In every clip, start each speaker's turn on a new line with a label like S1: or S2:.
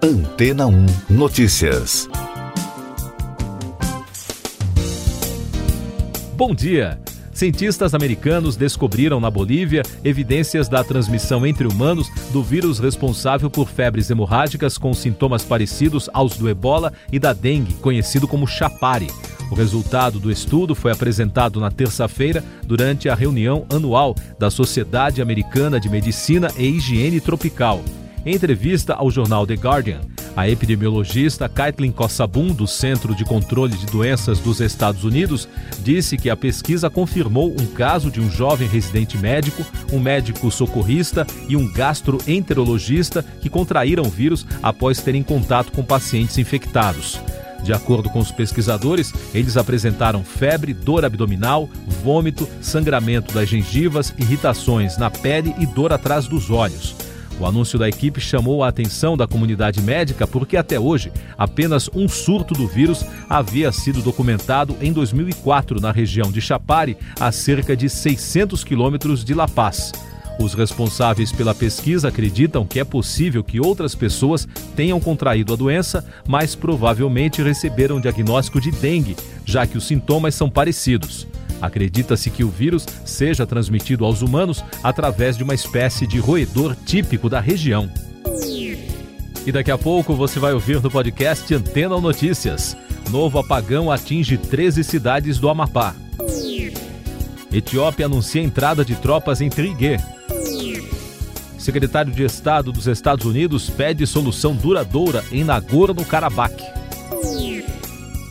S1: Antena 1 Notícias.
S2: Bom dia! Cientistas americanos descobriram na Bolívia evidências da transmissão entre humanos do vírus responsável por febres hemorrágicas com sintomas parecidos aos do ebola e da dengue, conhecido como chapare. O resultado do estudo foi apresentado na terça-feira durante a reunião anual da Sociedade Americana de Medicina e Higiene Tropical. Em entrevista ao jornal The Guardian, a epidemiologista Caitlin Kossabun, do Centro de Controle de Doenças dos Estados Unidos, disse que a pesquisa confirmou um caso de um jovem residente médico, um médico socorrista e um gastroenterologista que contraíram o vírus após terem contato com pacientes infectados. De acordo com os pesquisadores, eles apresentaram febre, dor abdominal, vômito, sangramento das gengivas, irritações na pele e dor atrás dos olhos. O anúncio da equipe chamou a atenção da comunidade médica porque até hoje apenas um surto do vírus havia sido documentado em 2004 na região de Chapare, a cerca de 600 quilômetros de La Paz. Os responsáveis pela pesquisa acreditam que é possível que outras pessoas tenham contraído a doença, mas provavelmente receberam diagnóstico de dengue, já que os sintomas são parecidos. Acredita-se que o vírus seja transmitido aos humanos através de uma espécie de roedor típico da região. E daqui a pouco você vai ouvir no podcast Antena Notícias. Novo apagão atinge 13 cidades do Amapá. Etiópia anuncia entrada de tropas em Triguê. Secretário de Estado dos Estados Unidos pede solução duradoura em Nagorno-Karabakh.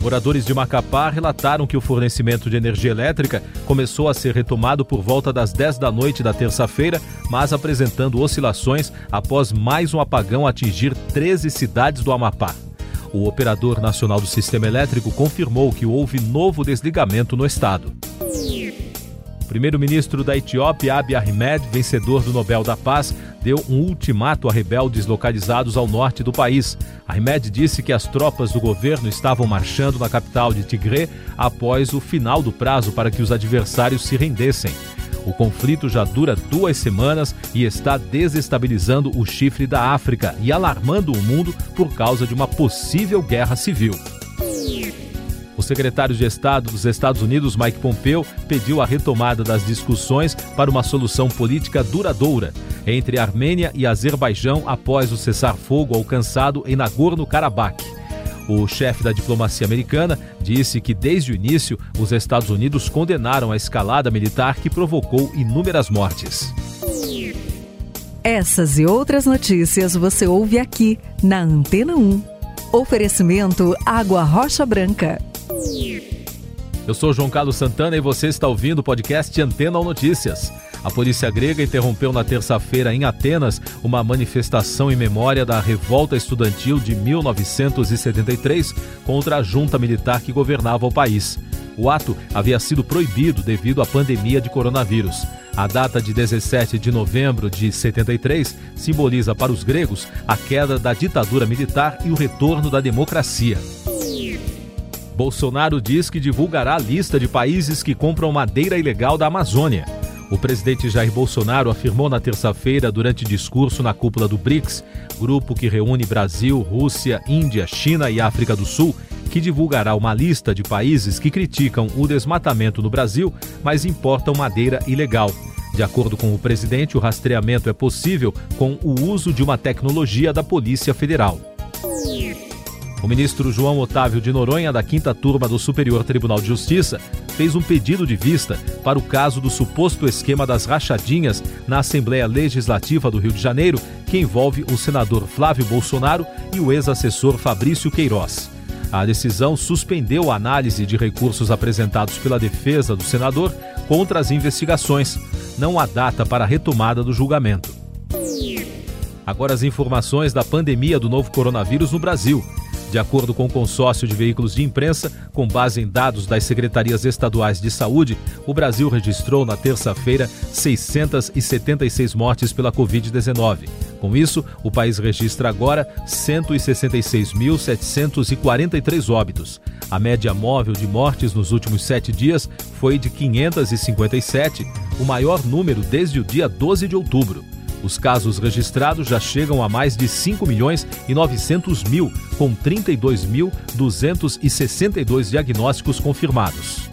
S2: Moradores de Macapá relataram que o fornecimento de energia elétrica começou a ser retomado por volta das 10 da noite da terça-feira, mas apresentando oscilações após mais um apagão atingir 13 cidades do Amapá. O operador nacional do sistema elétrico confirmou que houve novo desligamento no estado. Primeiro-ministro da Etiópia, Abiy Ahmed, vencedor do Nobel da Paz, deu um ultimato a rebeldes localizados ao norte do país. Ahmed disse que as tropas do governo estavam marchando na capital de Tigre após o final do prazo para que os adversários se rendessem. O conflito já dura duas semanas e está desestabilizando o chifre da África e alarmando o mundo por causa de uma possível guerra civil. O secretário de Estado dos Estados Unidos, Mike Pompeo, pediu a retomada das discussões para uma solução política duradoura entre Armênia e Azerbaijão após o cessar-fogo alcançado em Nagorno-Karabakh. O chefe da diplomacia americana disse que, desde o início, os Estados Unidos condenaram a escalada militar que provocou inúmeras mortes.
S3: Essas e outras notícias você ouve aqui na Antena 1. Oferecimento Água Rocha Branca.
S2: Eu sou João Carlos Santana e você está ouvindo o podcast Antena Notícias. A polícia grega interrompeu na terça-feira em Atenas uma manifestação em memória da revolta estudantil de 1973 contra a junta militar que governava o país. O ato havia sido proibido devido à pandemia de coronavírus. A data de 17 de novembro de 73 simboliza para os gregos a queda da ditadura militar e o retorno da democracia. Bolsonaro diz que divulgará a lista de países que compram madeira ilegal da Amazônia. O presidente Jair Bolsonaro afirmou na terça-feira, durante discurso na cúpula do BRICS, grupo que reúne Brasil, Rússia, Índia, China e África do Sul, que divulgará uma lista de países que criticam o desmatamento no Brasil, mas importam madeira ilegal. De acordo com o presidente, o rastreamento é possível com o uso de uma tecnologia da Polícia Federal. O ministro João Otávio de Noronha, da quinta turma do Superior Tribunal de Justiça, fez um pedido de vista para o caso do suposto esquema das rachadinhas na Assembleia Legislativa do Rio de Janeiro, que envolve o senador Flávio Bolsonaro e o ex-assessor Fabrício Queiroz. A decisão suspendeu a análise de recursos apresentados pela defesa do senador contra as investigações. Não há data para a retomada do julgamento. Agora as informações da pandemia do novo coronavírus no Brasil. De acordo com o consórcio de veículos de imprensa, com base em dados das secretarias estaduais de saúde, o Brasil registrou na terça-feira 676 mortes pela Covid-19. Com isso, o país registra agora 166.743 óbitos. A média móvel de mortes nos últimos sete dias foi de 557, o maior número desde o dia 12 de outubro. Os casos registrados já chegam a mais de 5 milhões e 900 mil, com 32.262 diagnósticos confirmados.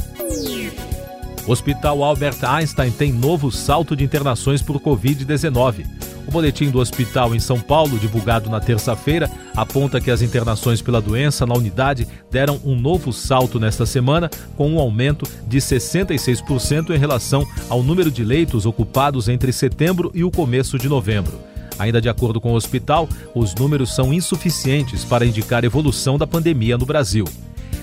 S2: Hospital Albert Einstein tem novo salto de internações por Covid-19. O boletim do hospital em São Paulo, divulgado na terça-feira, aponta que as internações pela doença na unidade deram um novo salto nesta semana, com um aumento de 66% em relação ao número de leitos ocupados entre setembro e o começo de novembro. Ainda de acordo com o hospital, os números são insuficientes para indicar evolução da pandemia no Brasil.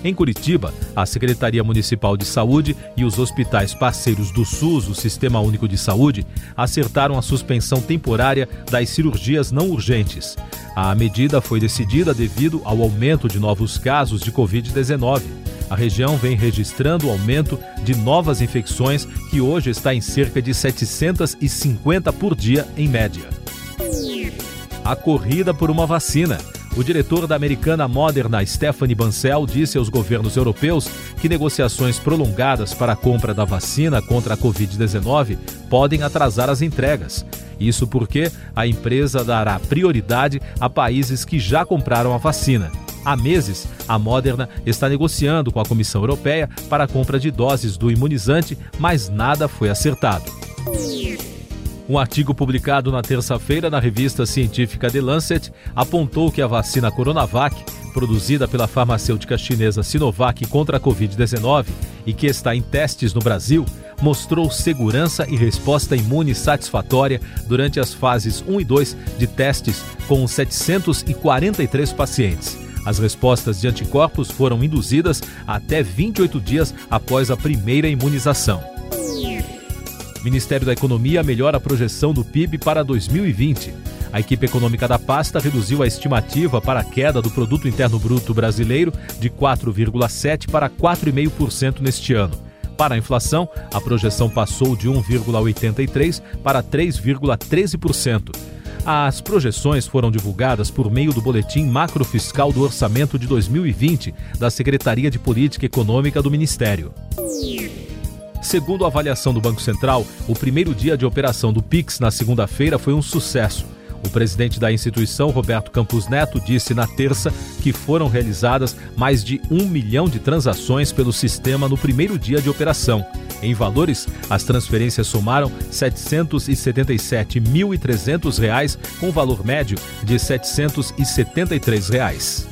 S2: Em Curitiba, a Secretaria Municipal de Saúde e os hospitais parceiros do SUS, o Sistema Único de Saúde, acertaram a suspensão temporária das cirurgias não urgentes. A medida foi decidida devido ao aumento de novos casos de Covid-19. A região vem registrando o aumento de novas infecções, que hoje está em cerca de 750 por dia, em média. A corrida por uma vacina. O diretor da americana Moderna, Stephanie Bancel, disse aos governos europeus que negociações prolongadas para a compra da vacina contra a Covid-19 podem atrasar as entregas. Isso porque a empresa dará prioridade a países que já compraram a vacina. Há meses, a Moderna está negociando com a Comissão Europeia para a compra de doses do imunizante, mas nada foi acertado. Um artigo publicado na terça-feira na revista científica The Lancet apontou que a vacina Coronavac, produzida pela farmacêutica chinesa Sinovac contra a Covid-19 e que está em testes no Brasil, mostrou segurança e resposta imune satisfatória durante as fases 1 e 2 de testes com 743 pacientes. As respostas de anticorpos foram induzidas até 28 dias após a primeira imunização. Ministério da Economia melhora a projeção do PIB para 2020. A equipe econômica da pasta reduziu a estimativa para a queda do produto interno bruto brasileiro de 4,7 para 4,5% neste ano. Para a inflação, a projeção passou de 1,83 para 3,13%. As projeções foram divulgadas por meio do Boletim Macrofiscal do Orçamento de 2020 da Secretaria de Política Econômica do Ministério. Segundo a avaliação do Banco Central, o primeiro dia de operação do Pix na segunda-feira foi um sucesso. O presidente da instituição, Roberto Campos Neto, disse na terça que foram realizadas mais de um milhão de transações pelo sistema no primeiro dia de operação. Em valores, as transferências somaram R$ 777.300, com valor médio de 773 reais.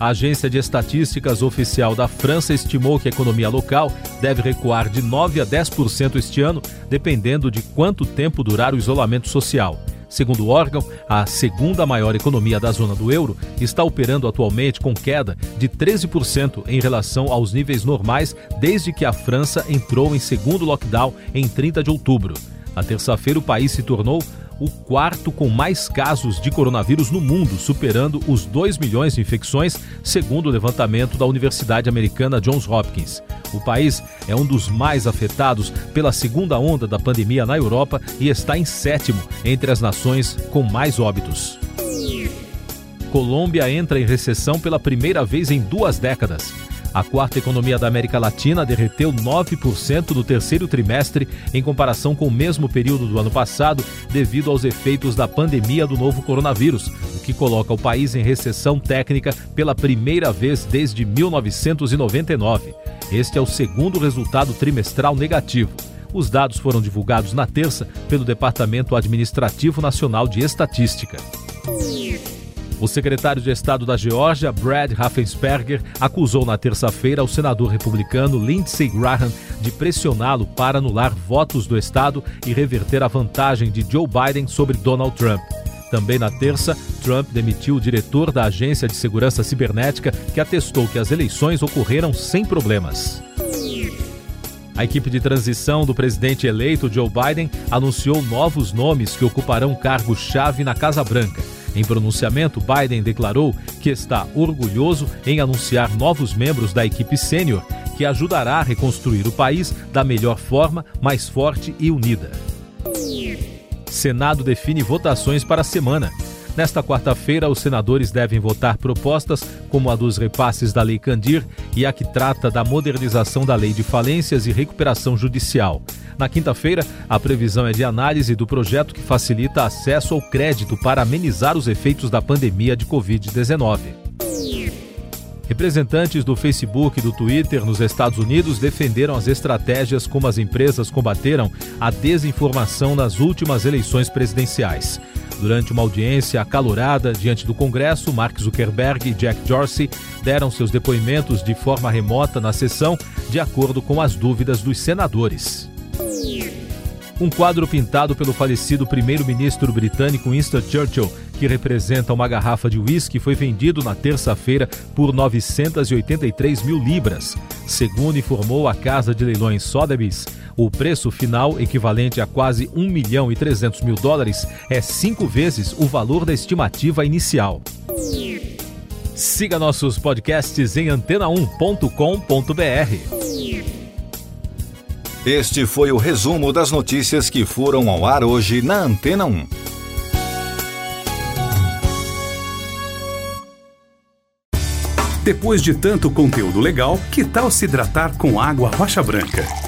S2: A agência de estatísticas oficial da França estimou que a economia local deve recuar de 9 a 10% este ano, dependendo de quanto tempo durar o isolamento social. Segundo o órgão, a segunda maior economia da zona do euro está operando atualmente com queda de 13% em relação aos níveis normais desde que a França entrou em segundo lockdown em 30 de outubro. Na terça-feira, o país se tornou o quarto com mais casos de coronavírus no mundo, superando os 2 milhões de infecções, segundo o levantamento da Universidade Americana Johns Hopkins. O país é um dos mais afetados pela segunda onda da pandemia na Europa e está em sétimo entre as nações com mais óbitos. Colômbia entra em recessão pela primeira vez em duas décadas. A quarta economia da América Latina derreteu 9% no terceiro trimestre em comparação com o mesmo período do ano passado, devido aos efeitos da pandemia do novo coronavírus, o que coloca o país em recessão técnica pela primeira vez desde 1999. Este é o segundo resultado trimestral negativo. Os dados foram divulgados na terça pelo Departamento Administrativo Nacional de Estatística. O secretário de Estado da Geórgia, Brad Raffensperger, acusou na terça-feira o senador republicano Lindsey Graham de pressioná-lo para anular votos do Estado e reverter a vantagem de Joe Biden sobre Donald Trump. Também na terça, Trump demitiu o diretor da Agência de Segurança Cibernética, que atestou que as eleições ocorreram sem problemas. A equipe de transição do presidente eleito Joe Biden anunciou novos nomes que ocuparão cargos-chave na Casa Branca. Em pronunciamento, Biden declarou que está orgulhoso em anunciar novos membros da equipe sênior, que ajudará a reconstruir o país da melhor forma, mais forte e unida. Senado define votações para a semana. Nesta quarta-feira, os senadores devem votar propostas como a dos repasses da Lei Candir e a que trata da modernização da Lei de Falências e Recuperação Judicial. Na quinta-feira, a previsão é de análise do projeto que facilita acesso ao crédito para amenizar os efeitos da pandemia de Covid-19. Representantes do Facebook e do Twitter nos Estados Unidos defenderam as estratégias como as empresas combateram a desinformação nas últimas eleições presidenciais. Durante uma audiência acalorada diante do Congresso, Mark Zuckerberg e Jack Dorsey deram seus depoimentos de forma remota na sessão, de acordo com as dúvidas dos senadores. Um quadro pintado pelo falecido primeiro-ministro britânico Winston Churchill, que representa uma garrafa de uísque, foi vendido na terça-feira por 983 mil libras. Segundo informou a casa de leilões Sotheby's, o preço final, equivalente a quase 1 milhão e 300 mil dólares, é cinco vezes o valor da estimativa inicial. Siga nossos podcasts em antena1.com.br.
S1: Este foi o resumo das notícias que foram ao ar hoje na Antena 1.
S4: Depois de tanto conteúdo legal, que tal se hidratar com água rocha branca?